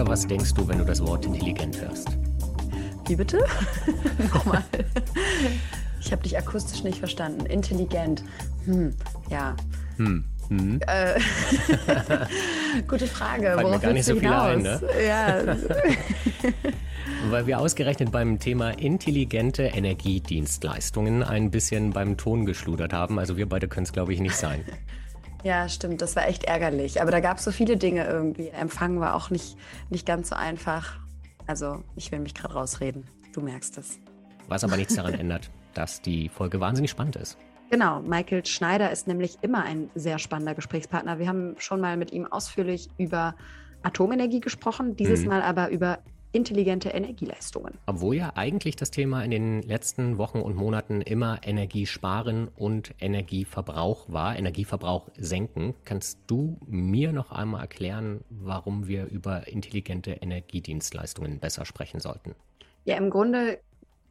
oder was denkst du, wenn du das Wort intelligent hörst? Wie bitte? Nochmal. Ich habe dich akustisch nicht verstanden. Intelligent. Hm, ja. Hm. Hm. Äh, gute Frage. Fallen mir gar nicht so viele ein, ne? Ja. Weil wir ausgerechnet beim Thema intelligente Energiedienstleistungen ein bisschen beim Ton geschludert haben. Also wir beide können es, glaube ich, nicht sein. Ja, stimmt. Das war echt ärgerlich. Aber da gab es so viele Dinge irgendwie. Empfangen war auch nicht, nicht ganz so einfach. Also ich will mich gerade rausreden. Du merkst es. Was aber nichts daran ändert, dass die Folge wahnsinnig spannend ist. Genau, Michael Schneider ist nämlich immer ein sehr spannender Gesprächspartner. Wir haben schon mal mit ihm ausführlich über Atomenergie gesprochen, dieses mhm. Mal aber über intelligente Energieleistungen. Obwohl ja eigentlich das Thema in den letzten Wochen und Monaten immer Energiesparen und Energieverbrauch war, Energieverbrauch senken. Kannst du mir noch einmal erklären, warum wir über intelligente Energiedienstleistungen besser sprechen sollten? Ja, im Grunde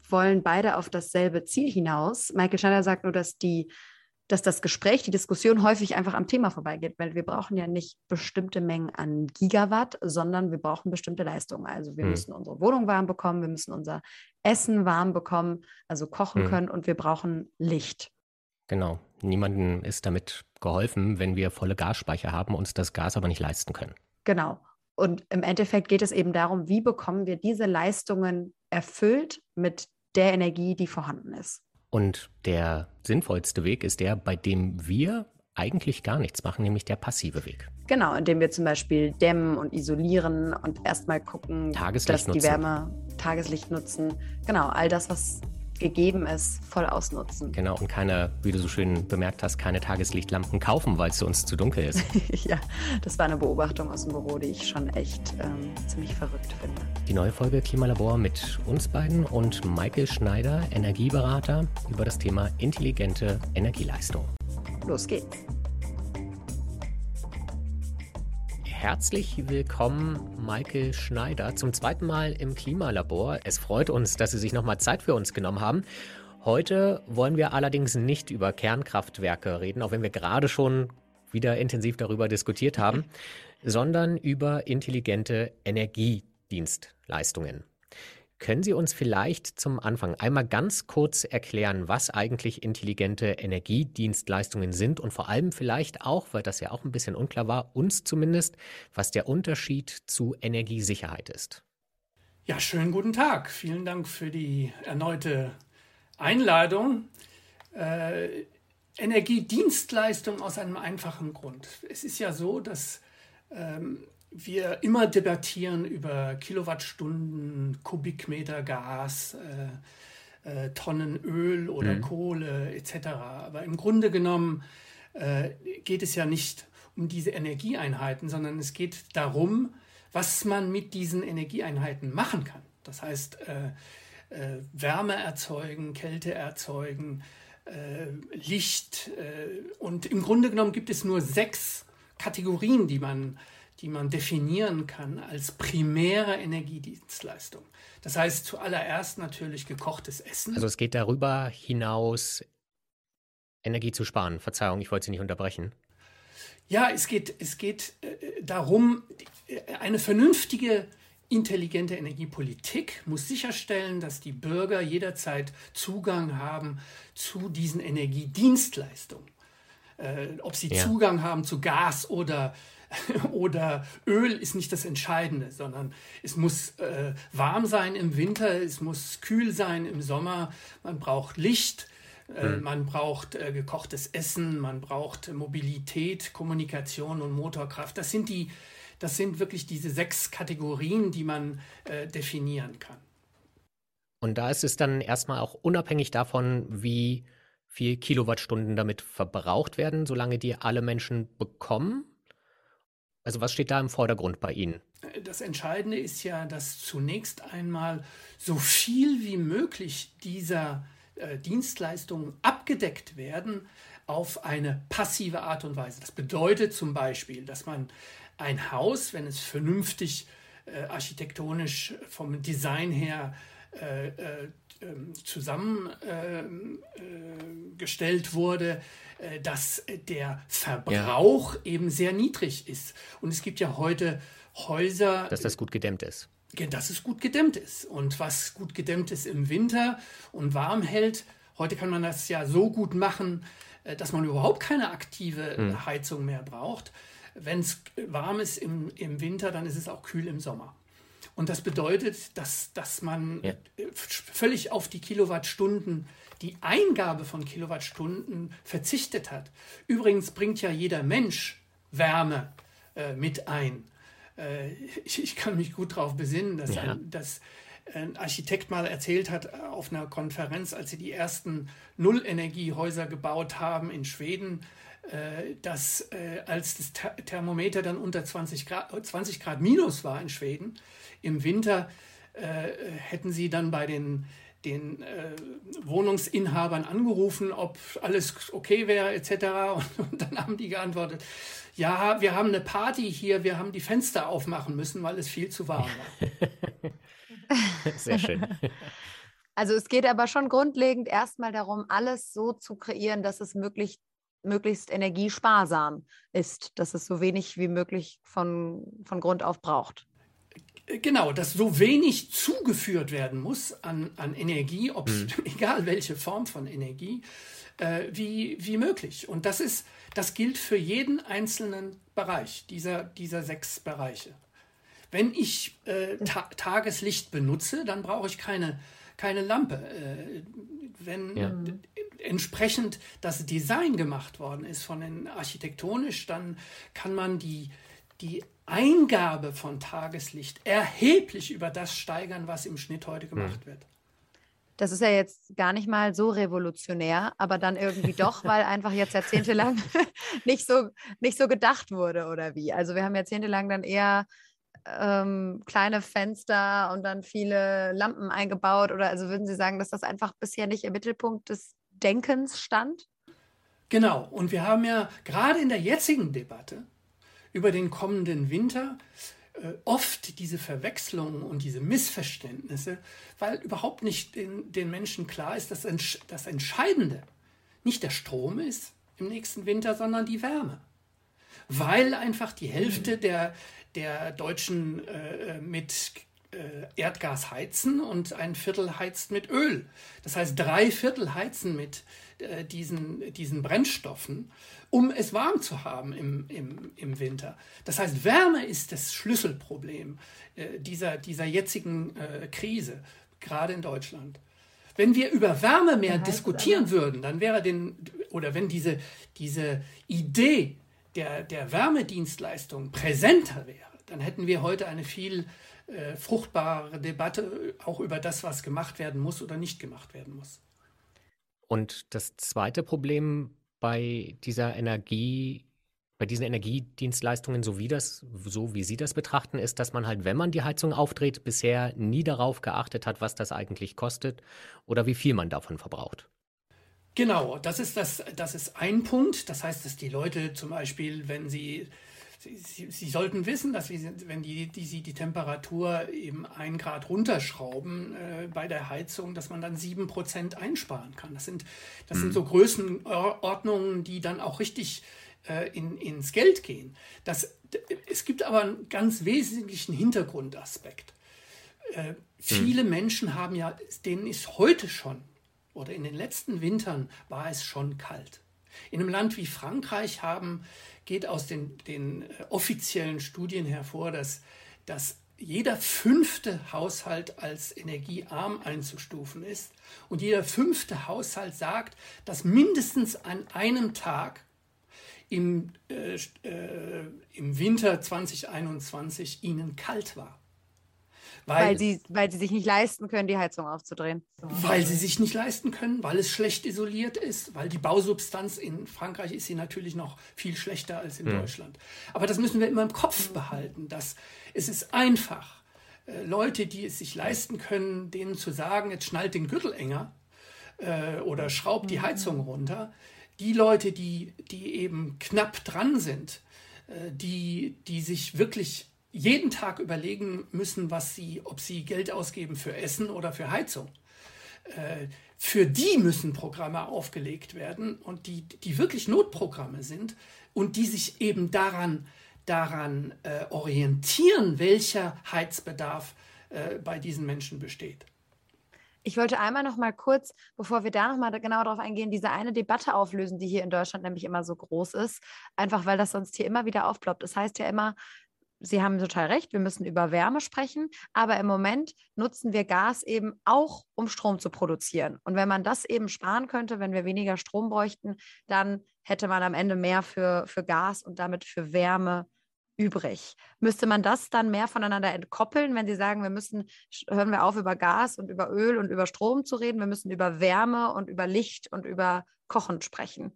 wollen beide auf dasselbe Ziel hinaus. Michael Schneider sagt nur, dass die dass das Gespräch, die Diskussion häufig einfach am Thema vorbeigeht, weil wir brauchen ja nicht bestimmte Mengen an Gigawatt, sondern wir brauchen bestimmte Leistungen. Also wir hm. müssen unsere Wohnung warm bekommen, wir müssen unser Essen warm bekommen, also kochen hm. können und wir brauchen Licht. Genau. Niemandem ist damit geholfen, wenn wir volle Gasspeicher haben, uns das Gas aber nicht leisten können. Genau. Und im Endeffekt geht es eben darum, wie bekommen wir diese Leistungen erfüllt mit der Energie, die vorhanden ist. Und der sinnvollste Weg ist der, bei dem wir eigentlich gar nichts machen, nämlich der passive Weg. Genau, indem wir zum Beispiel dämmen und isolieren und erstmal gucken, dass die Wärme Tageslicht nutzen. Genau, all das, was gegeben ist, voll ausnutzen. Genau, und keine, wie du so schön bemerkt hast, keine Tageslichtlampen kaufen, weil es für uns zu dunkel ist. ja, das war eine Beobachtung aus dem Büro, die ich schon echt ähm, ziemlich verrückt finde. Die neue Folge Klimalabor mit uns beiden und Michael Schneider, Energieberater, über das Thema intelligente Energieleistung. Los geht's. Herzlich willkommen, Michael Schneider, zum zweiten Mal im Klimalabor. Es freut uns, dass Sie sich nochmal Zeit für uns genommen haben. Heute wollen wir allerdings nicht über Kernkraftwerke reden, auch wenn wir gerade schon wieder intensiv darüber diskutiert haben, sondern über intelligente Energiedienstleistungen. Können Sie uns vielleicht zum Anfang einmal ganz kurz erklären, was eigentlich intelligente Energiedienstleistungen sind und vor allem vielleicht auch, weil das ja auch ein bisschen unklar war, uns zumindest, was der Unterschied zu Energiesicherheit ist? Ja, schönen guten Tag. Vielen Dank für die erneute Einladung. Äh, Energiedienstleistung aus einem einfachen Grund. Es ist ja so, dass ähm, wir immer debattieren über Kilowattstunden, Kubikmeter Gas, äh, äh, Tonnen Öl oder mhm. Kohle etc. Aber im Grunde genommen äh, geht es ja nicht um diese Energieeinheiten, sondern es geht darum, was man mit diesen Energieeinheiten machen kann. Das heißt, äh, äh, Wärme erzeugen, Kälte erzeugen, äh, Licht. und im Grunde genommen gibt es nur sechs Kategorien, die man die man definieren kann als primäre Energiedienstleistung. Das heißt zuallererst natürlich gekochtes Essen. Also es geht darüber hinaus, Energie zu sparen. Verzeihung, ich wollte Sie nicht unterbrechen. Ja, es geht, es geht äh, darum, äh, eine vernünftige, intelligente Energiepolitik muss sicherstellen, dass die Bürger jederzeit Zugang haben zu diesen Energiedienstleistungen. Äh, ob sie ja. Zugang haben zu Gas oder oder Öl ist nicht das Entscheidende, sondern es muss äh, warm sein im Winter, es muss kühl sein im Sommer, man braucht Licht, mhm. man braucht äh, gekochtes Essen, man braucht Mobilität, Kommunikation und Motorkraft. Das sind die, das sind wirklich diese sechs Kategorien, die man äh, definieren kann. Und da ist es dann erstmal auch unabhängig davon, wie viel Kilowattstunden damit verbraucht werden, solange die alle Menschen bekommen? Also was steht da im Vordergrund bei Ihnen? Das Entscheidende ist ja, dass zunächst einmal so viel wie möglich dieser äh, Dienstleistungen abgedeckt werden auf eine passive Art und Weise. Das bedeutet zum Beispiel, dass man ein Haus, wenn es vernünftig äh, architektonisch vom Design her äh, äh, zusammengestellt äh, wurde, äh, dass der Verbrauch ja. eben sehr niedrig ist. Und es gibt ja heute Häuser. Dass das gut gedämmt ist. Dass es gut gedämmt ist. Und was gut gedämmt ist im Winter und warm hält, heute kann man das ja so gut machen, äh, dass man überhaupt keine aktive hm. Heizung mehr braucht. Wenn es warm ist im, im Winter, dann ist es auch kühl im Sommer. Und das bedeutet, dass, dass man ja. völlig auf die Kilowattstunden, die Eingabe von Kilowattstunden verzichtet hat. Übrigens bringt ja jeder Mensch Wärme äh, mit ein. Äh, ich, ich, kann mich gut darauf besinnen, dass, ja. ein, dass ein Architekt mal erzählt hat auf einer Konferenz, als sie die ersten Nullenergiehäuser gebaut haben in Schweden, äh, dass äh, als das Thermometer dann unter 20 Grad, 20 Grad minus war in Schweden, im Winter äh, hätten sie dann bei den, den äh, Wohnungsinhabern angerufen, ob alles okay wäre etc. Und, und, dann haben die geantwortet, ja, wir haben eine Party hier, wir haben die Fenster aufmachen müssen, weil es viel zu warm war. Sehr schön. Also es geht aber schon grundlegend erstmal darum, alles so zu kreieren, dass es möglich, möglichst energiesparsam ist, dass es so wenig wie möglich von, von Grund auf braucht. Genau, dass so wenig zugeführt werden muss an, an Energie, ob, mhm. egal welche Form von Energie, äh, wie, wie möglich. Und das, ist, das gilt für jeden einzelnen Bereich dieser, dieser sechs Bereiche. Wenn ich äh, ta Tageslicht benutze, dann brauche ich keine, keine Lampe. Äh, wenn ja. entsprechend das Design gemacht worden ist von den architektonisch, dann kann man die, die Eingabe von Tageslicht erheblich über das steigern, was im Schnitt heute hm. gemacht wird. Das ist ja jetzt gar nicht mal so revolutionär, aber dann irgendwie doch, weil einfach jetzt jahrzehntelang nicht so, nicht so gedacht wurde oder wie. Also wir haben jahrzehntelang dann eher ähm, kleine Fenster und dann viele Lampen eingebaut oder also würden Sie sagen, dass das einfach bisher nicht im Mittelpunkt des Denkens stand? Genau, und wir haben ja gerade in der jetzigen Debatte über den kommenden Winter äh, oft diese Verwechslungen und diese Missverständnisse, weil überhaupt nicht den, den Menschen klar ist, dass das Entscheidende nicht der Strom ist im nächsten Winter, sondern die Wärme. Weil einfach die Hälfte mhm. der, der Deutschen äh, mit äh, Erdgas heizen und ein Viertel heizt mit Öl. Das heißt, drei Viertel heizen mit äh, diesen, diesen Brennstoffen, um es warm zu haben im, im, im Winter. Das heißt, Wärme ist das Schlüsselproblem äh, dieser, dieser jetzigen äh, Krise, gerade in Deutschland. Wenn wir über Wärme mehr diskutieren würden, dann wäre den, oder wenn diese, diese Idee der, der Wärmedienstleistung präsenter wäre, dann hätten wir heute eine viel äh, fruchtbare Debatte auch über das, was gemacht werden muss oder nicht gemacht werden muss. Und das zweite Problem bei dieser Energie, bei diesen Energiedienstleistungen, so wie das, so wie Sie das betrachten, ist, dass man halt, wenn man die Heizung aufdreht, bisher nie darauf geachtet hat, was das eigentlich kostet oder wie viel man davon verbraucht. Genau, das ist das, das ist ein Punkt. Das heißt, dass die Leute zum Beispiel, wenn sie Sie, Sie, Sie, sollten wissen, dass wir, wenn die, die, Sie die Temperatur eben ein Grad runterschrauben äh, bei der Heizung, dass man dann sieben Prozent einsparen kann. Das sind, das mhm. sind so Größenordnungen, die dann auch richtig äh, in, ins Geld gehen. Das, es gibt aber einen ganz wesentlichen Hintergrundaspekt. Äh, viele mhm. Menschen haben ja, denen ist heute schon oder in den letzten Wintern war es schon kalt. In einem Land wie Frankreich haben geht aus den, den äh, offiziellen Studien hervor, dass, dass jeder fünfte Haushalt als energiearm einzustufen ist und jeder fünfte Haushalt sagt, dass mindestens an einem Tag im, äh, äh, im Winter 2021 ihnen kalt war. Weil, weil, sie, weil sie sich nicht leisten können, die Heizung aufzudrehen. Weil sie sich nicht leisten können, weil es schlecht isoliert ist, weil die Bausubstanz in Frankreich ist sie natürlich noch viel schlechter als in mhm. Deutschland. Aber das müssen wir immer im Kopf behalten, dass es ist einfach, äh, Leute, die es sich leisten können, denen zu sagen, jetzt schnallt den Gürtel enger äh, oder schraubt die mhm. Heizung runter. Die Leute, die, die eben knapp dran sind, äh, die, die sich wirklich jeden Tag überlegen müssen, was sie, ob sie Geld ausgeben für Essen oder für Heizung. Äh, für die müssen Programme aufgelegt werden und die, die wirklich Notprogramme sind und die sich eben daran, daran äh, orientieren, welcher Heizbedarf äh, bei diesen Menschen besteht. Ich wollte einmal noch mal kurz, bevor wir da noch mal genau darauf eingehen, diese eine Debatte auflösen, die hier in Deutschland nämlich immer so groß ist, einfach weil das sonst hier immer wieder aufploppt. Das heißt ja immer, Sie haben total recht, wir müssen über Wärme sprechen, aber im Moment nutzen wir Gas eben auch, um Strom zu produzieren. Und wenn man das eben sparen könnte, wenn wir weniger Strom bräuchten, dann hätte man am Ende mehr für, für Gas und damit für Wärme übrig. Müsste man das dann mehr voneinander entkoppeln, wenn Sie sagen, wir müssen, hören wir auf, über Gas und über Öl und über Strom zu reden, wir müssen über Wärme und über Licht und über Kochen sprechen?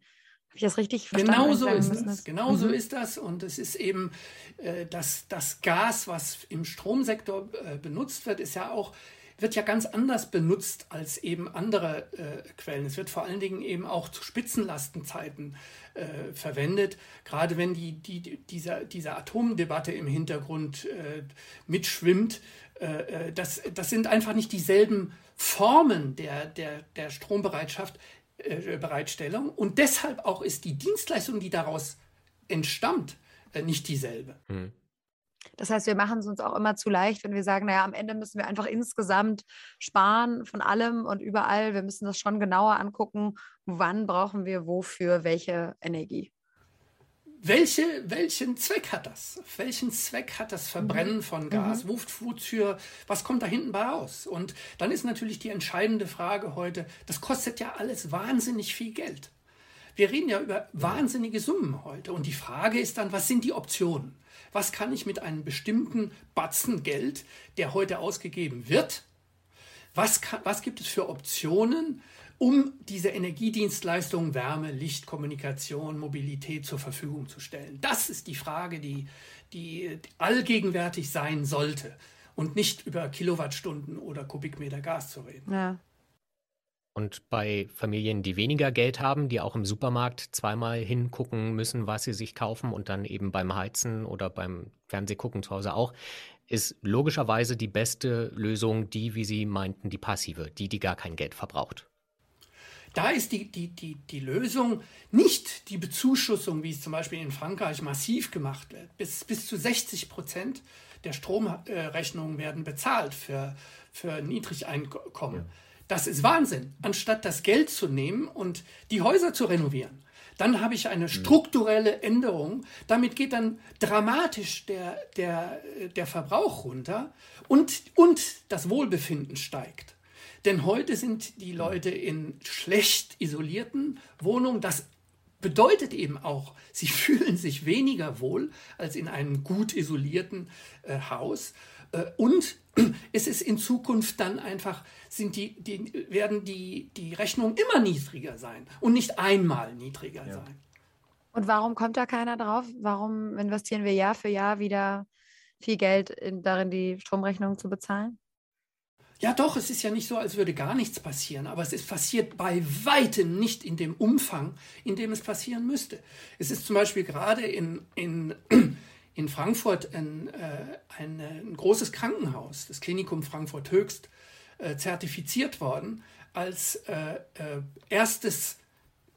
Habe ich das richtig verstanden? Genau so ist das. das. Genau so mhm. ist das. Und es ist eben äh, das, das Gas, was im Stromsektor äh, benutzt wird, ist ja auch wird ja ganz anders benutzt als eben andere äh, Quellen. Es wird vor allen Dingen eben auch zu Spitzenlastenzeiten äh, verwendet, gerade wenn die, die, dieser, dieser Atomdebatte im Hintergrund äh, mitschwimmt. Äh, das, das sind einfach nicht dieselben Formen der, der, der Strombereitschaft, äh, Bereitstellung. Und deshalb auch ist die Dienstleistung, die daraus entstammt, äh, nicht dieselbe. Hm. Das heißt, wir machen es uns auch immer zu leicht, wenn wir sagen, naja, am Ende müssen wir einfach insgesamt sparen von allem und überall. Wir müssen das schon genauer angucken, wann brauchen wir wofür welche Energie. Welche, welchen Zweck hat das? Welchen Zweck hat das Verbrennen mhm. von Gas? Mhm. Wofür, was kommt da hinten bei raus? Und dann ist natürlich die entscheidende Frage heute, das kostet ja alles wahnsinnig viel Geld. Wir reden ja über wahnsinnige Summen heute. Und die Frage ist dann, was sind die Optionen? Was kann ich mit einem bestimmten Batzen Geld, der heute ausgegeben wird, was, kann, was gibt es für Optionen, um diese Energiedienstleistungen Wärme, Licht, Kommunikation, Mobilität zur Verfügung zu stellen? Das ist die Frage, die, die allgegenwärtig sein sollte und nicht über Kilowattstunden oder Kubikmeter Gas zu reden. Ja. Und bei Familien, die weniger Geld haben, die auch im Supermarkt zweimal hingucken müssen, was sie sich kaufen und dann eben beim Heizen oder beim Fernsehgucken zu Hause auch, ist logischerweise die beste Lösung die, wie Sie meinten, die passive, die, die gar kein Geld verbraucht. Da ist die, die, die, die Lösung nicht die Bezuschussung, wie es zum Beispiel in Frankreich massiv gemacht wird. Bis, bis zu 60 Prozent der Stromrechnungen werden bezahlt für, für Niedrigeinkommen. Ja. Das ist Wahnsinn. Anstatt das Geld zu nehmen und die Häuser zu renovieren, dann habe ich eine strukturelle Änderung. Damit geht dann dramatisch der, der, der Verbrauch runter und, und das Wohlbefinden steigt. Denn heute sind die Leute in schlecht isolierten Wohnungen. Das bedeutet eben auch, sie fühlen sich weniger wohl als in einem gut isolierten äh, Haus. Äh, und es ist in Zukunft dann einfach, sind die, die, werden die, die Rechnungen immer niedriger sein und nicht einmal niedriger ja. sein. Und warum kommt da keiner drauf? Warum investieren wir Jahr für Jahr wieder viel Geld in, darin, die Stromrechnung zu bezahlen? Ja, doch, es ist ja nicht so, als würde gar nichts passieren, aber es ist passiert bei weitem nicht in dem Umfang, in dem es passieren müsste. Es ist zum Beispiel gerade in, in, in Frankfurt ein, äh, ein, ein, großes Krankenhaus, das Klinikum Frankfurt Höchst, äh, zertifiziert worden als äh, äh erstes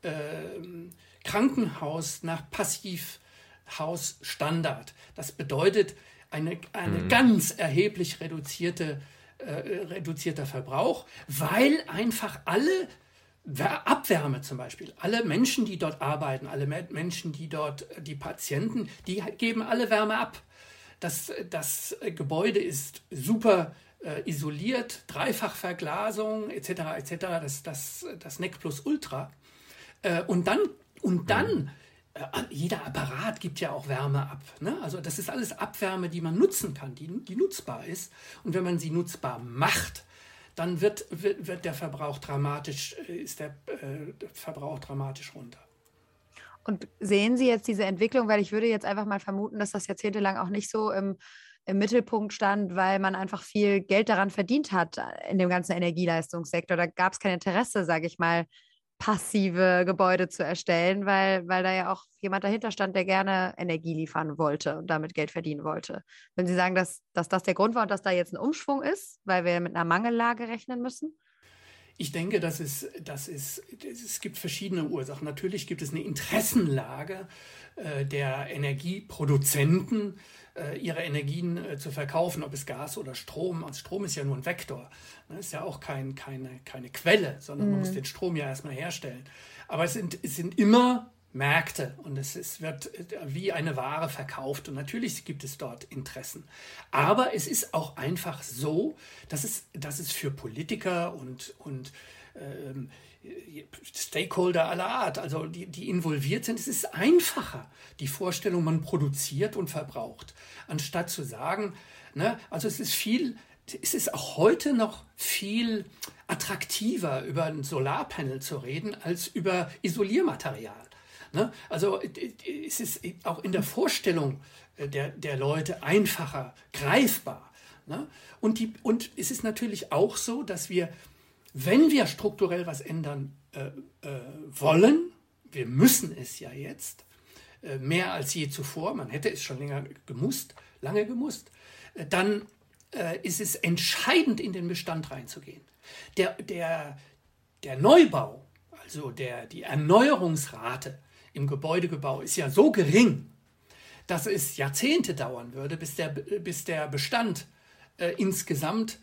ähm, Krankenhaus nach Passivhausstandard. Das bedeutet eine, eine mhm. ganz erheblich reduzierte äh, reduzierter Verbrauch, weil einfach alle Abwärme zum Beispiel, alle Menschen, die dort arbeiten, alle Menschen, die dort, die Patienten, die geben alle Wärme ab. Das, das Gebäude ist super äh, isoliert, Dreifachverglasung etc. etc. Das, das, das NEC Plus Ultra. Äh, und dann, und dann mhm äh, jeder Apparat gibt ja auch Wärme ab. Ne? Also das ist alles Abwärme, die man nutzen kann, die, die nutzbar ist. Und wenn man sie nutzbar macht, dann wird, wird, wird der Verbrauch dramatisch, äh, ist der äh, Verbrauch dramatisch runter. Und sehen Sie jetzt diese Entwicklung, weil ich würde jetzt einfach mal vermuten, dass das jahrzehntelang auch nicht so im, im Mittelpunkt stand, weil man einfach viel Geld daran verdient hat in dem ganzen Energieleistungssektor. Da gab es kein Interesse, sage ich mal, passive Gebäude zu erstellen, weil, weil da ja auch jemand dahinter stand, der gerne Energie liefern wollte und damit Geld verdienen wollte. Wenn Sie sagen, dass, dass das der Grund war und dass da jetzt ein Umschwung ist, weil wir mit einer Mangellage rechnen müssen? Ich denke, dass es, dass es, es gibt verschiedene Ursachen. Natürlich gibt es eine Interessenlage äh, der Energieproduzenten, ihre Energien äh, zu verkaufen, ob es Gas oder Strom. Also Strom ist ja nur ein Vektor, ne? ist ja auch kein, keine, keine Quelle, sondern mhm. man muss den Strom ja erstmal herstellen. Aber es sind, es sind immer Märkte und es ist, wird wie eine Ware verkauft und natürlich gibt es dort Interessen. Aber es ist auch einfach so, dass es, dass es für Politiker und, und ähm, Stakeholder aller Art, also die, die involviert sind, es ist einfacher, die Vorstellung, man produziert und verbraucht, anstatt zu sagen, ne, also es ist viel, es ist auch heute noch viel attraktiver, über ein Solarpanel zu reden, als über Isoliermaterial. Ne? Also es ist auch in der Vorstellung äh, der, der Leute einfacher greifbar. Ne? Und, die, und es ist natürlich auch so, dass wir, wenn wir strukturell was ändern äh, äh, wollen, wir müssen es ja jetzt, äh, mehr als je zuvor, man hätte es schon länger gemusst, lange gemusst, äh, dann äh, ist es entscheidend, in den Bestand reinzugehen. Der, der, der Neubau, also der, die Erneuerungsrate, im Gebäudegebau ist ja so gering, dass es Jahrzehnte dauern würde, bis der, bis der Bestand äh, insgesamt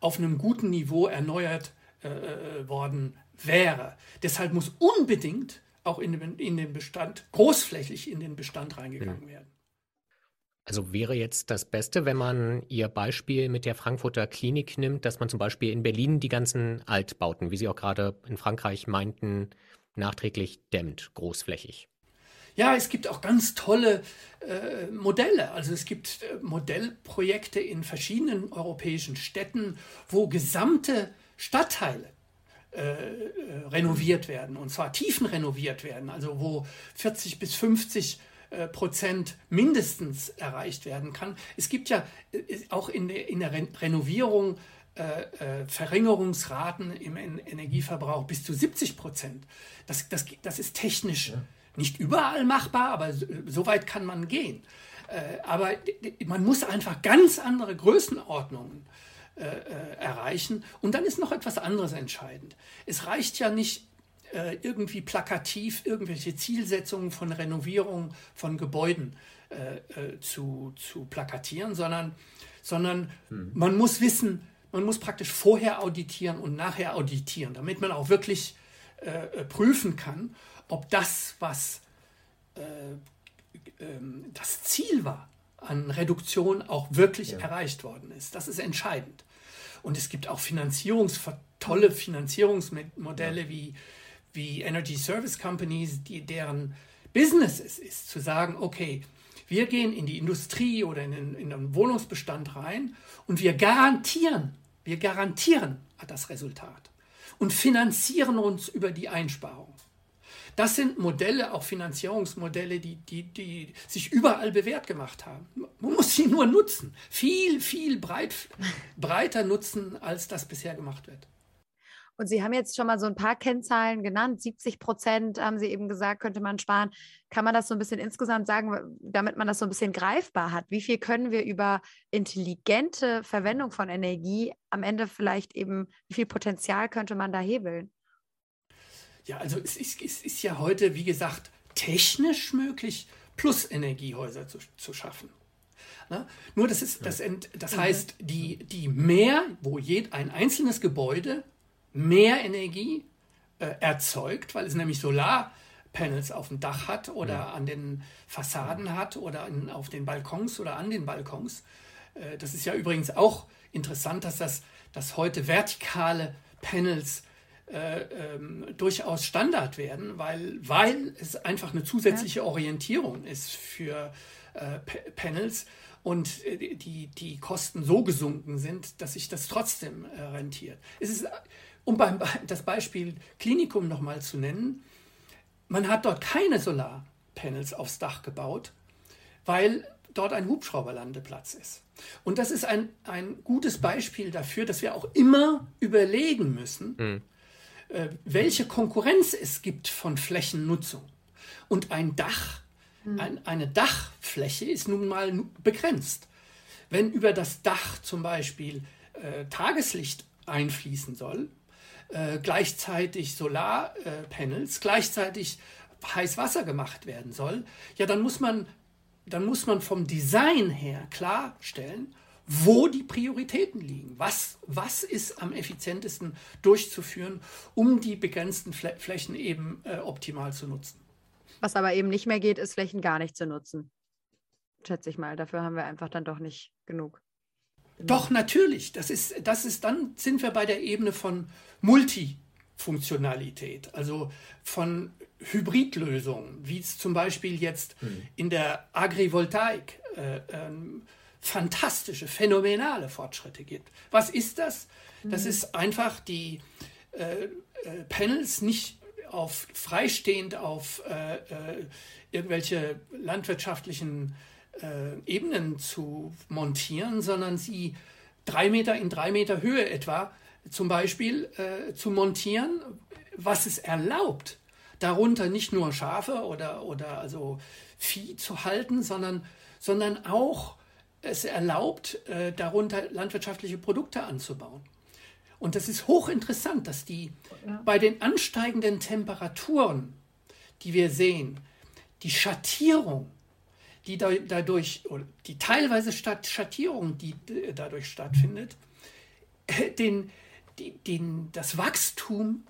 auf einem guten Niveau erneuert äh, äh worden wäre. Deshalb muss unbedingt auch in den, in den Bestand, großflächig in den Bestand reingegangen mhm. werden. Also wäre jetzt das Beste, wenn man Ihr Beispiel mit der Frankfurter Klinik nimmt, dass man zum Beispiel in Berlin die ganzen Altbauten, wie Sie auch gerade in Frankreich meinten, nachträglich dämmt, großflächig. Ja, es gibt auch ganz tolle äh, Modelle. Also es gibt äh, Modellprojekte in verschiedenen europäischen Städten, wo gesamte Stadtteile äh, äh renoviert werden und zwar tiefenrenoviert werden, also wo 40 bis 50 äh, Prozent mindestens erreicht werden kann. Es gibt ja äh, auch in der, in der Renovierung äh, Verringerungsraten im Energieverbrauch bis zu 70 Prozent. Das, das, das ist technisch ja. Nicht überall machbar, aber so, weit kann man gehen. Äh, aber man muss einfach ganz andere Größenordnungen äh, äh, erreichen. Und dann ist noch etwas anderes entscheidend. Es reicht ja nicht irgendwie plakativ irgendwelche Zielsetzungen von Renovierung von Gebäuden zu, zu plakatieren, sondern, sondern hm. man muss wissen, man muss praktisch vorher auditieren und nachher auditieren, damit man auch wirklich prüfen kann, ob das, was äh, äh, das Ziel war an Reduktion, auch wirklich ja. erreicht worden ist. Das ist entscheidend. Und es gibt auch Finanzierungs tolle Finanzierungsmodelle ja. wie, wie Energy Service Companies, die, deren Business es ist, zu sagen, okay, wir gehen in die Industrie oder in den, in den Wohnungsbestand rein und wir garantieren, wir garantieren das Resultat und finanzieren uns über die Einsparung. Das sind Modelle, auch Finanzierungsmodelle, die, die, die sich überall bewährt gemacht haben. Man muss sie nur nutzen. Viel, viel breit, breiter nutzen, als das bisher gemacht wird. Und Sie haben jetzt schon mal so ein paar Kennzahlen genannt. 70 Prozent haben Sie eben gesagt, könnte man sparen. Kann man das so ein bisschen insgesamt sagen, damit man das so ein bisschen greifbar hat? Wie viel können wir über intelligente Verwendung von Energie am Ende vielleicht eben, wie viel Potenzial könnte man da hebeln? Ja, also es ist, es ist ja heute, wie gesagt, technisch möglich, Plus-Energiehäuser zu, zu schaffen. Ne? Nur das ist, das, das mhm. heißt, die, die mehr, wo je, ein einzelnes Gebäude mehr Energie äh, erzeugt, weil es nämlich Solarpanels auf dem Dach hat oder ja. an den Fassaden hat oder in, auf den Balkons oder an den Balkons. Äh, das ist ja übrigens auch interessant, dass das dass heute vertikale Panels äh, ähm, durchaus Standard werden, weil, weil es einfach eine zusätzliche ja. Orientierung ist für äh, Panels und äh, die, die Kosten so gesunken sind, dass sich das trotzdem äh, rentiert. Es ist um beim, das Beispiel Klinikum nochmal zu nennen, man hat dort keine Solarpanels aufs Dach gebaut, weil dort ein Hubschrauberlandeplatz ist. Und das ist ein, ein gutes Beispiel dafür, dass wir auch immer überlegen müssen, mhm. Äh, welche Konkurrenz es gibt von Flächennutzung. Und ein Dach, mhm. ein, eine Dachfläche ist nun mal begrenzt. Wenn über das Dach zum Beispiel äh, Tageslicht einfließen soll, äh, gleichzeitig Solarpanels, gleichzeitig Heißwasser gemacht werden soll, ja, dann muss man, dann muss man vom Design her klarstellen, wo die Prioritäten liegen. Was, was ist am effizientesten durchzuführen, um die begrenzten Flächen eben äh, optimal zu nutzen. Was aber eben nicht mehr geht, ist Flächen gar nicht zu nutzen. Schätze ich mal. Dafür haben wir einfach dann doch nicht genug. Doch, natürlich. Das ist, das ist, dann sind wir bei der Ebene von Multifunktionalität, also von Hybridlösungen, wie es zum Beispiel jetzt mhm. in der Agrivoltaik äh, ähm, fantastische, phänomenale Fortschritte gibt. Was ist das? Das mhm. ist einfach die äh, äh, Panels nicht auf freistehend auf äh, äh irgendwelche landwirtschaftlichen äh, Ebenen zu montieren, sondern sie drei Meter in drei Meter Höhe etwa zum Beispiel zu montieren, was es erlaubt, darunter nicht nur Schafe oder, oder also Vieh zu halten, sondern, sondern auch es erlaubt, äh, darunter landwirtschaftliche Produkte anzubauen. Und das ist hochinteressant, dass die ja. bei den ansteigenden Temperaturen, die wir sehen, die Schattierung, die da, dadurch, die teilweise Schattierung, die dadurch stattfindet, den, die, den, das Wachstum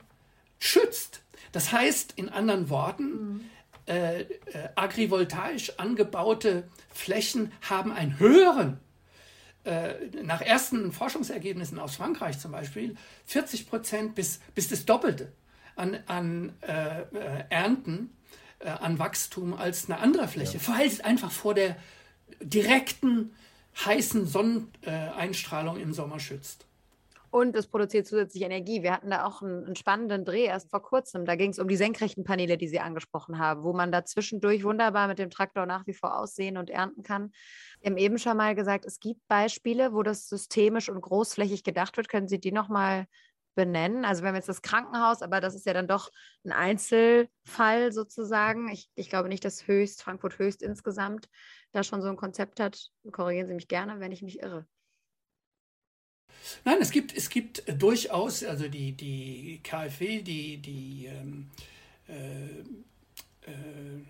schützt. Das heißt, in anderen Worten, mhm. Äh, äh, agrivoltaisch angebaute Flächen haben einen höheren, äh, nach ersten Forschungsergebnissen aus Frankreich zum Beispiel, 40 Prozent bis, bis das Doppelte an, an äh, äh Ernten, äh, an Wachstum als eine andere Fläche, ja. weil es einfach vor der direkten heißen Sonneneinstrahlung im Sommer schützt. Und es produziert zusätzlich Energie. Wir hatten da auch einen, einen spannenden Dreh erst vor kurzem. Da ging es um die senkrechten Paneele, die Sie angesprochen haben, wo man da zwischendurch wunderbar mit dem Traktor nach wie vor aussehen und ernten kann. Wir haben eben schon mal gesagt, es gibt Beispiele, wo das systemisch und großflächig gedacht wird. Können Sie die nochmal benennen? Also wir haben jetzt das Krankenhaus, aber das ist ja dann doch ein Einzelfall sozusagen. Ich, ich glaube nicht, dass Höchst, Frankfurt Höchst insgesamt da schon so ein Konzept hat. Korrigieren Sie mich gerne, wenn ich mich irre. Nein, es gibt, es gibt durchaus, also die, die KfW, die, die ähm, äh, äh,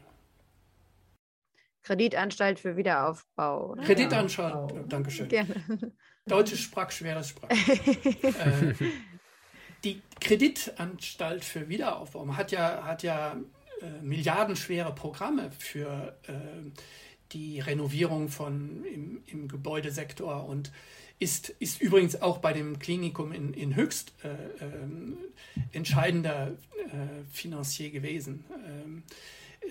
Kreditanstalt für Wiederaufbau. Oder? Kreditanstalt, ja. Dankeschön. Gerne. Deutsche Sprach, schweres Sprach. äh, die Kreditanstalt für Wiederaufbau hat ja, hat ja äh, milliardenschwere Programme für äh, die Renovierung von im, im Gebäudesektor und ist, ist übrigens auch bei dem Klinikum in, in Höchst äh, äh, entscheidender Finanzier gewesen. Ähm,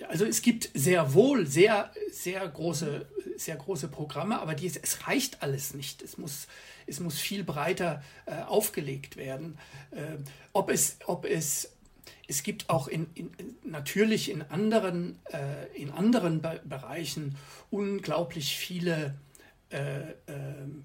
also es gibt sehr wohl sehr, sehr große, sehr große Programme, aber die, es reicht alles nicht. Es muss, es muss viel breiter äh, aufgelegt werden. Äh, ob es, ob es es gibt auch in, in, natürlich in anderen, äh, in anderen Be Bereichen unglaublich viele äh, ähm,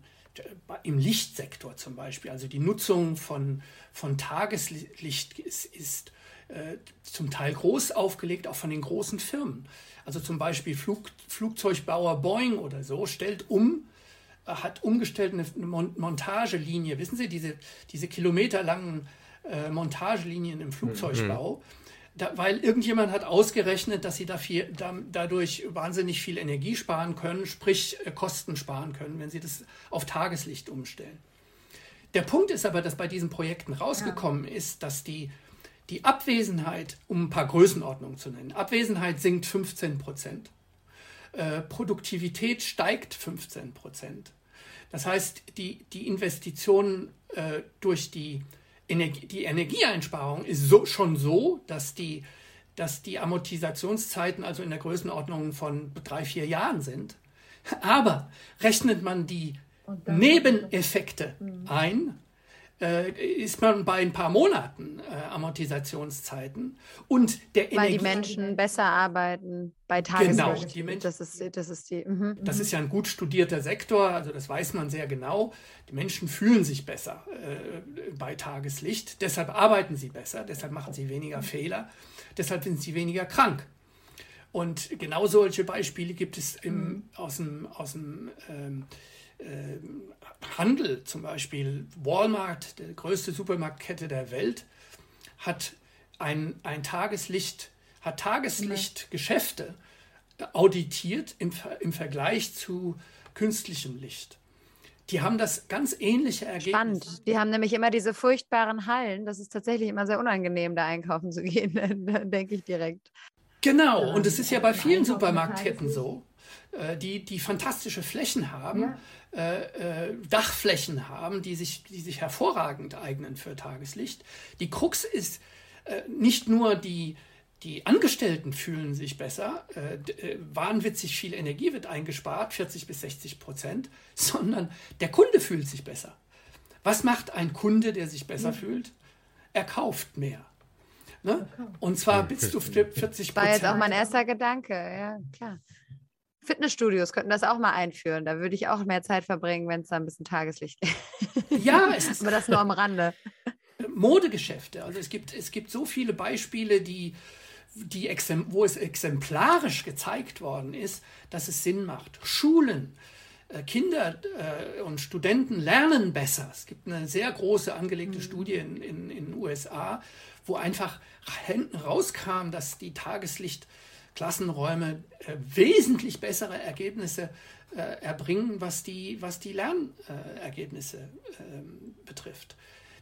im Lichtsektor zum Beispiel, also die Nutzung von, von Tageslicht ist, ist äh, zum Teil groß aufgelegt, auch von den großen Firmen. Also zum Beispiel Flug, Flugzeugbauer Boeing oder so stellt um, äh, hat umgestellt eine Montagelinie. Wissen Sie, diese, diese kilometerlangen äh, Montagelinien im Flugzeugbau. Mhm da, weil irgendjemand hat ausgerechnet, dass sie dafür, da, dadurch wahnsinnig viel Energie sparen können, sprich äh, Kosten sparen können, wenn sie das auf Tageslicht umstellen. Der Punkt ist aber, dass bei diesen Projekten rausgekommen ja. ist, dass die, die Abwesenheit, um ein paar Größenordnungen zu nennen, Abwesenheit sinkt 15 Prozent, äh, Produktivität steigt 15 Prozent. Das heißt, die, die Investitionen äh, durch die Energie, die Energieeinsparung ist so, schon so, dass die, dass die Amortisationszeiten also in der Größenordnung von drei, vier Jahren sind. Aber rechnet man die Nebeneffekte mhm. ein, ist man bei ein paar Monaten äh, Amortisationszeiten. Und der Weil Energie die Menschen besser arbeiten bei Tageslicht. Genau, die Menschen, das ist, das ist die. Mhm. Das ist ja ein gut studierter Sektor, also das weiß man sehr genau. Die Menschen fühlen sich besser äh, bei Tageslicht, deshalb arbeiten sie besser, deshalb machen sie weniger. Fehler, deshalb sind sie weniger krank. Und genau solche Beispiele gibt es im, mhm. aus dem, aus dem ähm, äh, Handel, zum Beispiel Walmart, die größte Supermarktkette der Welt, hat ein, ein Tageslicht, hat Tageslichtgeschäfte auditiert im, im Vergleich zu künstlichem Licht. Die haben das ganz ähnliche Ergebnis. Spannend. Die haben nämlich immer diese furchtbaren Hallen. Das ist tatsächlich immer sehr unangenehm, da einkaufen zu gehen, denke ich direkt. Genau, und es ist ja bei vielen Supermarktketten so, äh, die, die fantastische Flächen haben. Äh, äh, Dachflächen haben, die sich, die sich hervorragend eignen für Tageslicht. Die Krux ist äh, nicht nur die, die Angestellten fühlen sich besser, äh, äh, wahnwitzig viel Energie wird eingespart, 40 bis 60 Prozent, sondern der Kunde fühlt sich besser. Was macht ein Kunde, der sich besser ja. fühlt? Er kauft mehr. Ne? Und zwar bis zu 40 Prozent. War jetzt auch mein erster Gedanke, ja, klar. Fitnessstudios könnten das auch mal einführen. Da würde ich auch mehr Zeit verbringen, wenn es da ein bisschen Tageslicht gibt. Ja, es ist. Aber das nur am Rande. Modegeschäfte. Also es gibt, es gibt so viele Beispiele, die, die wo es exemplarisch gezeigt worden ist, dass es Sinn macht. Schulen, äh, Kinder äh, und Studenten lernen besser. Es gibt eine sehr große angelegte mhm. Studie in, in, in den USA, wo einfach hinten rauskam, dass die Tageslicht Klassenräume äh, wesentlich bessere Ergebnisse äh, erbringen, was die, was die Lernergebnisse äh, betrifft.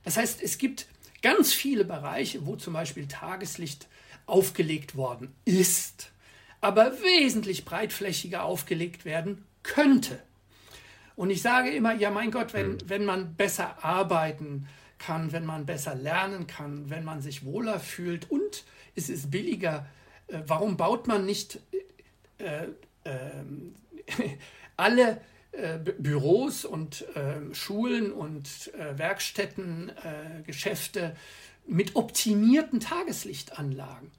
Das heißt, es gibt ganz viele Bereiche, wo zum Beispiel Tageslicht aufgelegt worden ist, aber wesentlich breitflächiger aufgelegt werden könnte. Und ich sage immer, ja mein Gott, wenn, hm. wenn man besser arbeiten kann, wenn man besser lernen kann, wenn man sich wohler fühlt und es ist billiger, äh, warum baut man nicht äh, äh, alle äh, Büros und ähm, Schulen und äh, Werkstätten, äh, Geschäfte mit optimierten Tageslichtanlagen?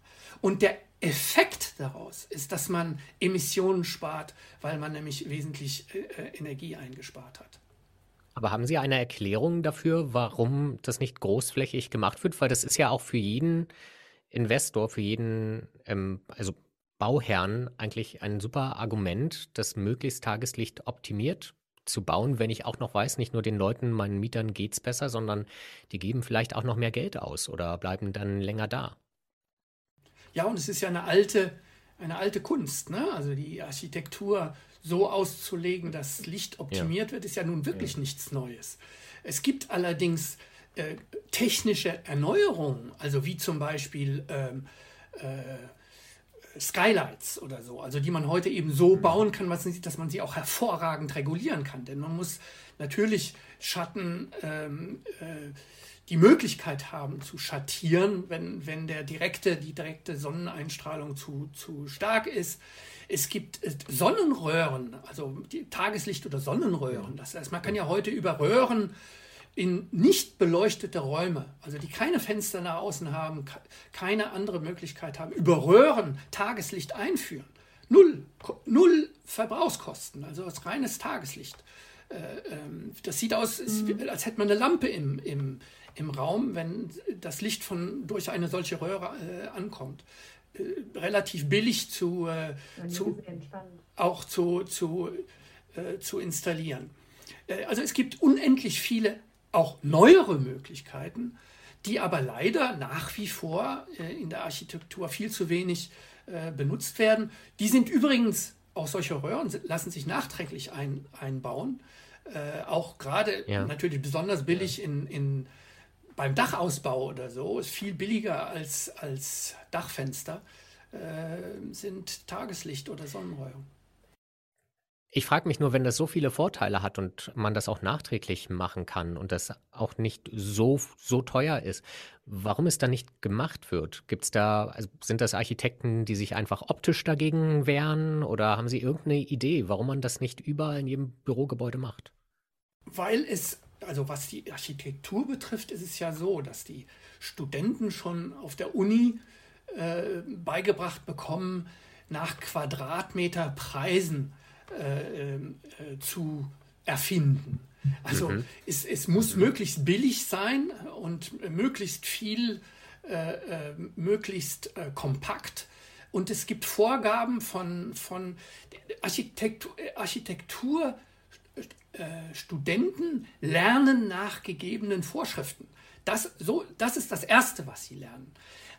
Und der Effekt daraus ist, dass man Emissionen spart, weil man nämlich wesentlich Energie eingespart hat. Aber haben Sie eine Erklärung dafür, warum das nicht großflächig gemacht wird? Weil das ist ja auch für jeden Investor, für jeden, ähm, also Bauherrn eigentlich ein super Argument, das möglichst Tageslicht optimiert zu bauen, wenn ich auch noch weiß, nicht nur den Leuten, meinen Mietern geht es besser, sondern die geben vielleicht auch noch mehr Geld aus oder bleiben dann länger da. Ja, und es ist ja eine alte, eine alte Kunst, ne? Also die Architektur so auszulegen, dass Licht optimiert ja. wird, ist ja nun wirklich ja. nichts Neues. Es gibt allerdings äh, technische Erneuerungen, also wie zum Beispiel ähm, äh, Skylights oder so, also die man heute eben so mhm. bauen kann, dass man sie auch hervorragend regulieren kann. Denn man muss natürlich Schatten ähm, äh, die Möglichkeit haben zu schattieren, wenn, wenn der direkte, die direkte Sonneneinstrahlung zu, zu stark ist. Es gibt äh, Sonnenröhren, also Tageslicht oder Sonnenröhren. Das heißt, man kann ja heute über Röhren in nicht beleuchtete Räume, also die keine Fenster nach außen haben, keine andere Möglichkeit haben, über Röhren Tageslicht einführen. Null, null Verbrauchskosten, also als reines Tageslicht. Äh, ähm, das sieht aus, mhm. als hätte man eine Lampe im, im, im Raum, wenn das Licht von, durch eine solche Röhre äh, ankommt. Äh, relativ billig zu, zu auch zu, zu, zu installieren. Also es gibt unendlich viele auch neuere Möglichkeiten, die aber leider nach wie vor äh, in der Architektur viel zu wenig äh, benutzt werden. Die sind übrigens, auch solche Röhren lassen sich nachträglich ein, einbauen. Äh, auch gerade ja. natürlich besonders billig ja. in, in, beim Dachausbau oder so, ist viel billiger als, als Dachfenster, sind Tageslicht- oder Sonnenröhren. Ich frage mich nur, wenn das so viele Vorteile hat und man das auch nachträglich machen kann und das auch nicht so, so teuer ist, warum es dann nicht gemacht wird? Gibt's da, also sind das Architekten, die sich einfach optisch dagegen wehren oder haben Sie irgendeine Idee, warum man das nicht überall in jedem Bürogebäude macht? Weil es also was die Architektur betrifft, ist es ja so, dass die Studenten schon auf der Uni äh, beigebracht bekommen, nach Quadratmeterpreisen äh, äh, zu erfinden. Also mhm. es, es muss mhm. möglichst billig sein und möglichst viel, äh, äh, möglichst äh, kompakt. Und es gibt Vorgaben von, von Architektur, Architektur Studenten lernen nach gegebenen Vorschriften. Das, so, das ist das Erste, was sie lernen.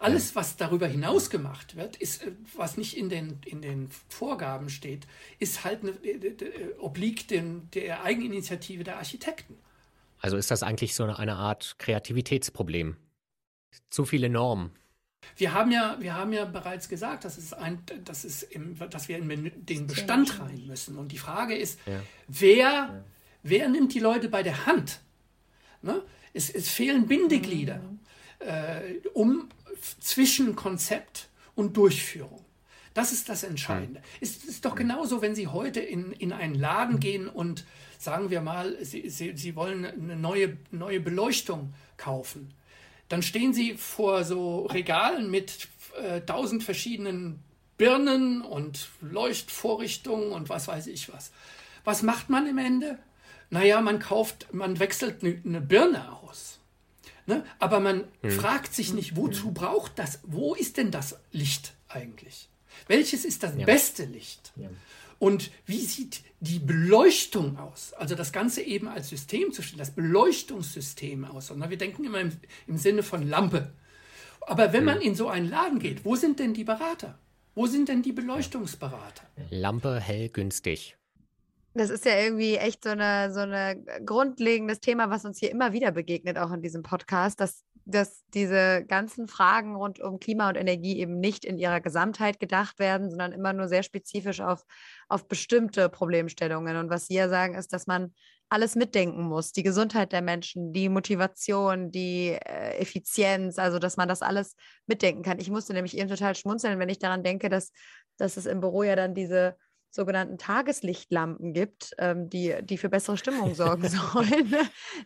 Alles, was darüber hinaus gemacht wird, ist, äh, was nicht in den, in den Vorgaben steht, ist halt eine, äh, äh, obliegt dem, der Eigeninitiative der Architekten. Also ist das eigentlich so eine Art Kreativitätsproblem? Zu viele Normen. Wir haben ja, wir haben ja bereits gesagt, dass, es ein, dass, es im, dass wir in den Bestand rein müssen. Und die Frage ist, ja. wer, ja. wer nimmt die Leute bei der Hand? Ne? Es, es fehlen Bindeglieder, mhm. äh, um zwischen Konzept und Durchführung. Das ist das Entscheidende. Mhm. Es ist doch genauso, wenn Sie heute in, in einen Laden gehen und sagen wir mal, Sie, Sie, Sie wollen eine neue, neue Beleuchtung kaufen. Dann stehen Sie vor so Regalen mit äh, tausend verschiedenen Birnen und Leuchtvorrichtungen und was weiß ich was. Was macht man im Ende? Naja, man kauft, man wechselt eine, eine Birne aus. Ne? Aber man hm. fragt sich nicht, wozu hm. braucht das, wo ist denn das Licht eigentlich? Welches ist das ja. beste Licht? Ja. Und wie sieht die Beleuchtung aus? Also das Ganze eben als System zu stellen, das Beleuchtungssystem aus. Und wir denken immer im, im Sinne von Lampe. Aber wenn hm. man in so einen Laden geht, wo sind denn die Berater? Wo sind denn die Beleuchtungsberater? Lampe hell günstig. Das ist ja irgendwie echt so eine, so eine grundlegendes Thema, was uns hier immer wieder begegnet, auch in diesem Podcast, dass, dass diese ganzen Fragen rund um Klima und Energie eben nicht in ihrer Gesamtheit gedacht werden, sondern immer nur sehr spezifisch auf, auf bestimmte Problemstellungen. Und was Sie ja sagen, ist, dass man alles mitdenken muss, die Gesundheit der Menschen, die Motivation, die äh, Effizienz, also dass man das alles mitdenken kann. Ich musste nämlich eben total schmunzeln, wenn ich daran denke, dass, dass es im Büro ja dann diese sogenannten Tageslichtlampen gibt, ähm, die, die für bessere Stimmung sorgen sollen,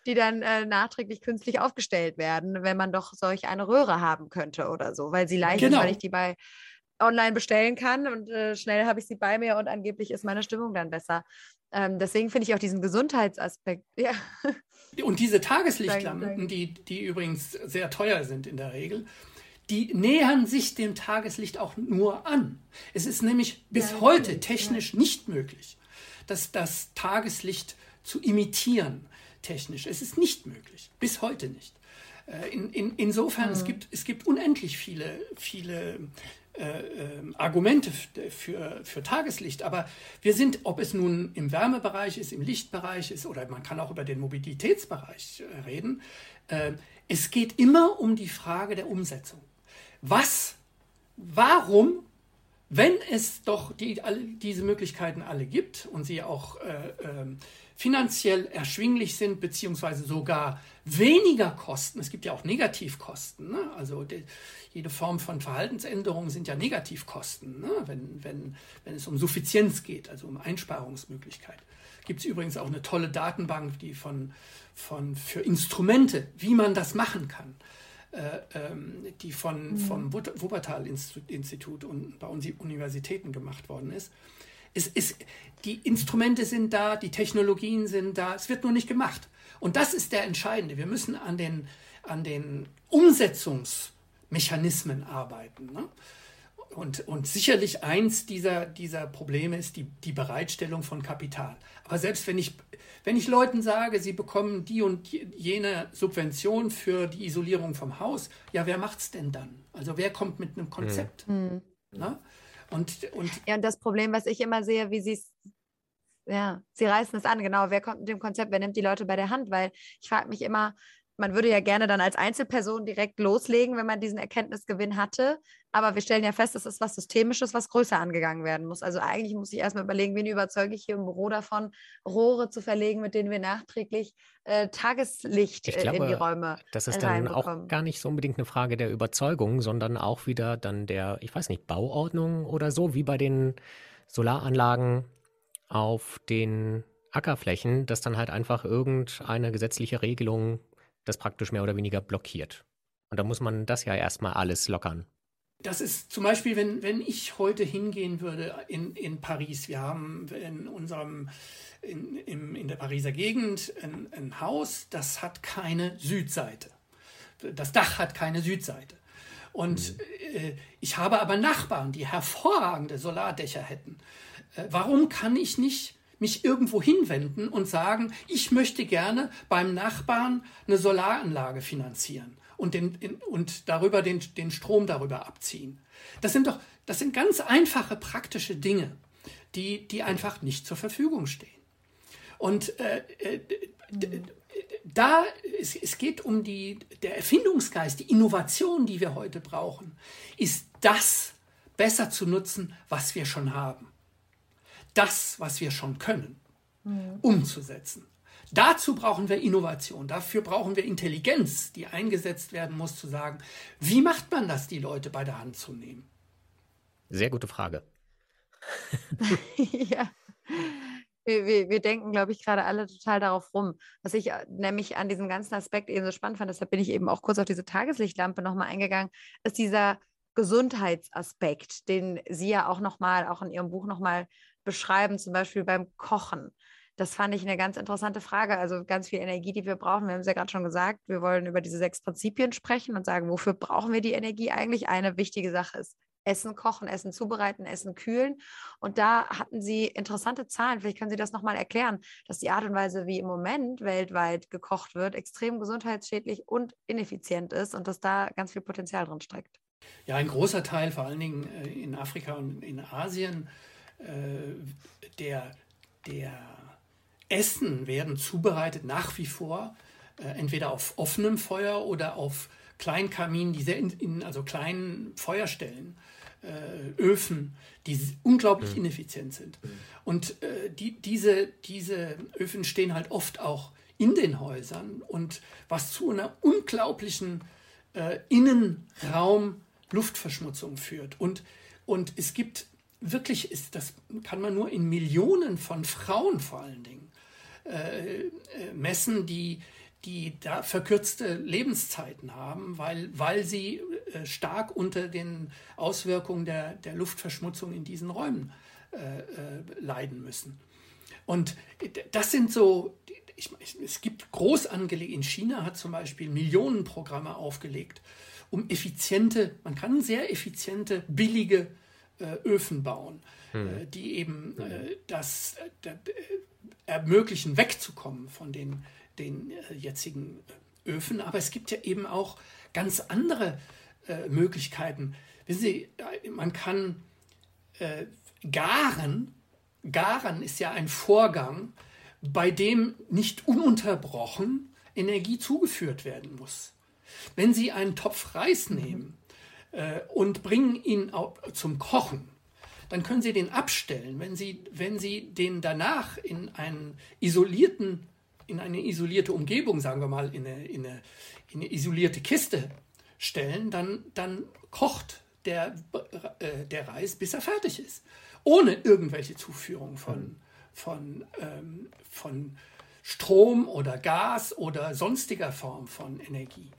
die dann äh, nachträglich künstlich aufgestellt werden, wenn man doch solch eine Röhre haben könnte oder so, weil sie leicht genau. ist, weil ich die bei online bestellen kann und äh, schnell habe ich sie bei mir und angeblich ist meine Stimmung dann besser. Ähm, deswegen finde ich auch diesen Gesundheitsaspekt. Ja. Und diese Tageslichtlampen, die, die übrigens sehr teuer sind in der Regel, die nähern sich dem Tageslicht auch nur an. Es ist nämlich bis ja, heute technisch ja. nicht möglich, dass das Tageslicht zu imitieren technisch. Es ist nicht möglich, bis heute nicht. Äh, in, in, insofern, mhm. es, gibt, es gibt unendlich viele, viele äh, äh, Argumente für, für Tageslicht, aber wir sind, ob es nun im Wärmebereich ist, im Lichtbereich ist oder man kann auch über den Mobilitätsbereich äh, reden, äh, es geht immer um die Frage der Umsetzung was, warum, wenn es doch die, alle, diese Möglichkeiten alle gibt und sie auch äh, äh, finanziell erschwinglich sind, beziehungsweise sogar weniger kosten, es gibt ja auch Negativkosten, ne? also die, jede Form von Verhaltensänderung sind ja Negativkosten, ne? wenn, wenn, wenn es um Suffizienz geht, also um Einsparungsmöglichkeit. Gibt es übrigens auch eine tolle Datenbank, die von, von, für Instrumente, wie man das machen kann. Äh, ähm, die von, mhm. vom Wuppertal-Institut und bei uns Universitäten gemacht worden ist. Es ist. Die Instrumente sind da, die Technologien sind da, es wird nur nicht gemacht. Und das ist der Entscheidende. Wir müssen an den, an den Umsetzungsmechanismen arbeiten. Ne? Und, und sicherlich eins dieser, dieser Probleme ist die, die Bereitstellung von Kapital. Aber selbst wenn ich wenn ich Leuten sage, sie bekommen die und jene Subvention für die Isolierung vom Haus, ja, wer macht es denn dann? Also wer kommt mit einem Konzept? Mhm. Na? Und, und ja, und das Problem, was ich immer sehe, wie sie es ja, sie reißen es an, genau. Wer kommt mit dem Konzept, wer nimmt die Leute bei der Hand? Weil ich frage mich immer, man würde ja gerne dann als Einzelperson direkt loslegen, wenn man diesen Erkenntnisgewinn hatte. Aber wir stellen ja fest, das ist was Systemisches, was größer angegangen werden muss. Also eigentlich muss ich erstmal überlegen, wen überzeuge ich hier im Büro davon, Rohre zu verlegen, mit denen wir nachträglich äh, Tageslicht ich glaube, in die Räume Das ist dann auch gar nicht so unbedingt eine Frage der Überzeugung, sondern auch wieder dann der, ich weiß nicht, Bauordnung oder so, wie bei den Solaranlagen auf den Ackerflächen, dass dann halt einfach irgendeine gesetzliche Regelung das praktisch mehr oder weniger blockiert. Und da muss man das ja erstmal alles lockern. Das ist zum Beispiel, wenn, wenn ich heute hingehen würde in, in Paris. Wir haben in unserem in, in, in der Pariser Gegend ein, ein Haus, das hat keine Südseite. Das Dach hat keine Südseite. Und mhm. äh, ich habe aber Nachbarn, die hervorragende Solardächer hätten. Äh, warum kann ich nicht mich irgendwo hinwenden und sagen, ich möchte gerne beim Nachbarn eine Solaranlage finanzieren? und, den, und darüber den, den Strom darüber abziehen. Das sind doch, das sind ganz einfache praktische Dinge, die, die einfach nicht zur Verfügung stehen. Und äh, äh, da, es, es geht um die, der Erfindungsgeist, die Innovation, die wir heute brauchen, ist das besser zu nutzen, was wir schon haben. Das, was wir schon können, mhm. umzusetzen. Dazu brauchen wir Innovation, dafür brauchen wir Intelligenz, die eingesetzt werden muss, zu sagen, wie macht man das, die Leute bei der Hand zu nehmen? Sehr gute Frage. ja. Wir, wir, wir, denken, glaube ich, gerade alle total darauf rum. Was ich äh, nämlich an diesem ganzen Aspekt eben so spannend fand, deshalb bin ich eben auch kurz auf diese Tageslichtlampe nochmal eingegangen, ist dieser Gesundheitsaspekt, den Sie ja auch nochmal, auch in Ihrem Buch nochmal beschreiben, zum Beispiel beim Kochen. Das fand ich eine ganz interessante Frage. Also ganz viel Energie, die wir brauchen. Wir haben es ja gerade schon gesagt, wir wollen über diese sechs Prinzipien sprechen und sagen, wofür brauchen wir die Energie eigentlich? Eine wichtige Sache ist Essen kochen, Essen zubereiten, Essen kühlen. Und da hatten Sie interessante Zahlen. Vielleicht können Sie das nochmal erklären, dass die Art und Weise, wie im Moment weltweit gekocht wird, extrem gesundheitsschädlich und ineffizient ist und dass da ganz viel Potenzial drin steckt. Ja, ein großer Teil, vor allen Dingen äh, in Afrika und in Asien, der, der Essen werden zubereitet nach wie vor, äh, entweder auf offenem Feuer oder auf kleinen Kaminen, die sehr in, in also kleinen Feuerstellen, äh, Öfen, die unglaublich mhm. ineffizient sind. Mhm. Und äh, die, diese, diese Öfen stehen halt oft auch in den Häusern und was zu einer unglaublichen äh, Innenraum Luftverschmutzung führt. Und, und es gibt wirklich, ist, das kann man nur in Millionen von Frauen vor allen Dingen äh, äh, messen, die, die da verkürzte Lebenszeiten haben, weil, weil sie äh, stark unter den Auswirkungen der, der Luftverschmutzung in diesen Räumen äh, äh, leiden müssen. Und das sind so, ich, es gibt groß angelegt, in China hat zum Beispiel Millionenprogramme aufgelegt, um effiziente, man kann sehr effiziente, billige Öfen bauen, hm. die eben das, das ermöglichen, wegzukommen von den, den äh, jetzigen äh, Öfen. Aber es gibt ja eben auch ganz andere äh, Möglichkeiten. Wissen Sie, man kann äh, garen. Garen ist ja ein Vorgang, bei dem nicht ununterbrochen Energie zugeführt werden muss. Wenn Sie einen Topf Reis nehmen äh, und bringen ihn zum Kochen, dann können Sie den abstellen. Wenn Sie, wenn Sie den danach in einen isolierten, in eine isolierte Umgebung, sagen wir mal, in eine, in eine, in eine isolierte Kiste stellen, dann, dann kocht der, äh, der Reis, bis er fertig ist. Ohne irgendwelche Zuführung von, von, ähm, von Strom oder Gas oder sonstiger Form von Energie.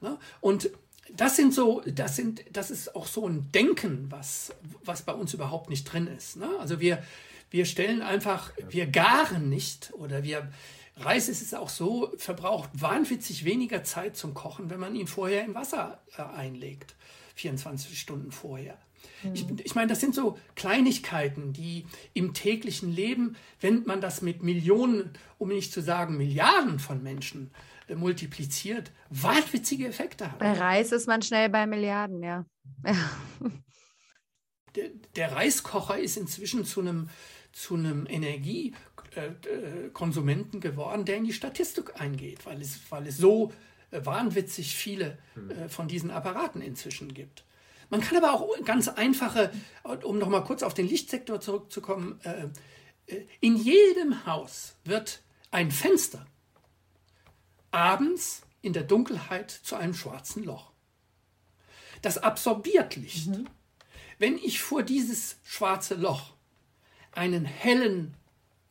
Ne? Und das sind so, das sind, das ist auch so ein Denken, was, was bei uns überhaupt nicht drin ist. Ne? Also wir, wir stellen einfach, wir garen nicht oder wir, Reis ist es auch so, verbraucht wahnwitzig weniger Zeit zum Kochen, wenn man ihn vorher in Wasser äh, einlegt. 24 Stunden vorher. Mhm. Ich, ich meine, das sind so Kleinigkeiten, die im täglichen Leben, wenn man das mit Millionen, um nicht zu sagen Milliarden von Menschen multipliziert, wahnwitzige Effekte hat. Bei Reis ist man schnell bei Milliarden, ja. Der, der, Reiskocher ist inzwischen zu einem, zu einem Energiekonsumenten geworden, der in die Statistik eingeht, weil es, weil es so äh, wahnwitzig viele hm. äh, von diesen Apparaten inzwischen gibt. Man kann aber auch ganz einfache, um nochmal kurz auf den Lichtsektor zurückzukommen, äh, in jedem Haus wird ein Fenster abends in der Dunkelheit zu einem schwarzen Loch. Das absorbiert Licht. Mhm. Wenn ich vor dieses schwarze Loch einen hellen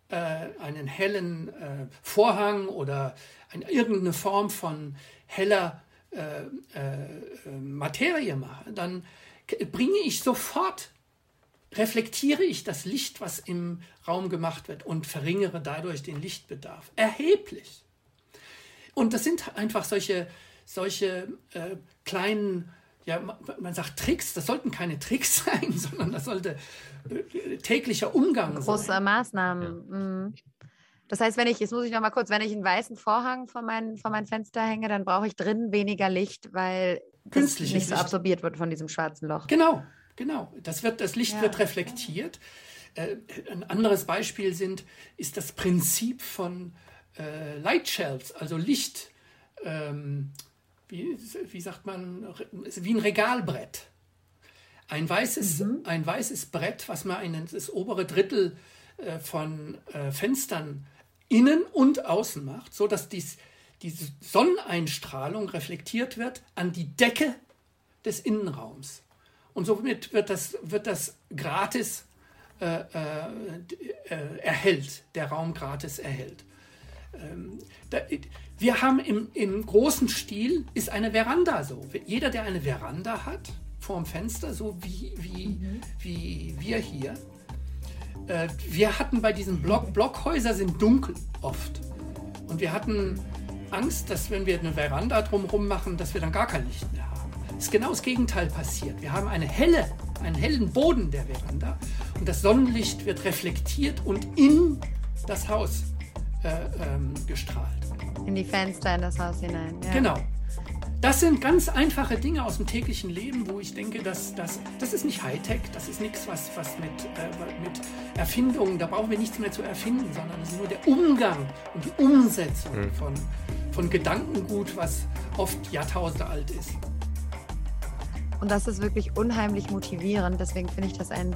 äh, einen hellen äh, Vorhang oder ein, irgendeine Form von heller äh, äh, Materie mache, dann bringe ich sofort, reflektiere ich das Licht, was im Raum gemacht wird und verringere dadurch den Lichtbedarf. Erheblich. Und das sind einfach solche, solche äh, kleinen, ja, man sagt Tricks, das sollten keine Tricks sein, sondern das sollte äh, täglicher Umgang Große sein. Maßnahmen. Ja. Mhm. Das heißt, wenn ich, jetzt muss ich noch mal kurz, wenn ich einen weißen Vorhang vor mein, vor mein Fenster hänge, dann brauche ich drinnen weniger Licht, weil das nicht so absorbiert wird von diesem schwarzen Loch. Genau, genau. Das, wird, das Licht ja. wird reflektiert. Äh, ein anderes Beispiel sind, ist das Prinzip von äh, Light Shelves, also Licht, ähm, wie, wie sagt man, wie ein Regalbrett. Ein weißes, mhm. ein weißes Brett, was man in das obere Drittel äh, von äh, Fenstern innen und außen macht, so dass dies, diese Sonneneinstrahlung reflektiert wird an die Decke des Innenraums. Und somit wird das, wird das gratis äh, äh, äh erhellt, der Raum gratis erhellt. Ähm, wir haben im, im großen Stil ist eine Veranda so. Jeder, der eine Veranda hat, vorm Fenster, so wie, wie, mhm. wie wir hier, äh, wir hatten bei diesen Block, Blockhäuser sind dunkel oft. Und wir hatten Angst, dass wenn wir eine Veranda drumherum machen, dass wir dann gar kein Licht mehr haben. Es ist genau das Gegenteil passiert. Wir haben eine helle, einen hellen Boden der Veranda und das Sonnenlicht wird reflektiert und in das Haus ähm, gestrahlt. In die Fenster in das Haus hinein. Ja. Genau. Das sind ganz einfache Dinge aus dem täglichen Leben, wo ich denke, dass, dass, das ist nicht Hightech, das ist nichts, was, was mit, äh, mit Erfindungen, da brauchen wir nichts mehr zu erfinden, sondern es ist nur der Umgang und die Umsetzung mhm. von, von Gedankengut, was oft Jahrtausende alt ist. Und das ist wirklich unheimlich motivierend. Deswegen finde ich das einen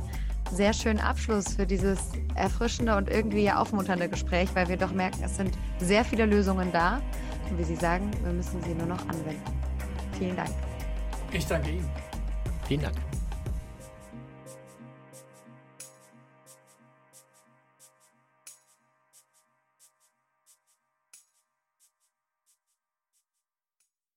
sehr schönen Abschluss für dieses erfrischende und irgendwie aufmunternde Gespräch, weil wir doch merken, es sind sehr viele Lösungen da. Und wie Sie sagen, wir müssen sie nur noch anwenden. Vielen Dank. Ich danke Ihnen. Vielen Dank.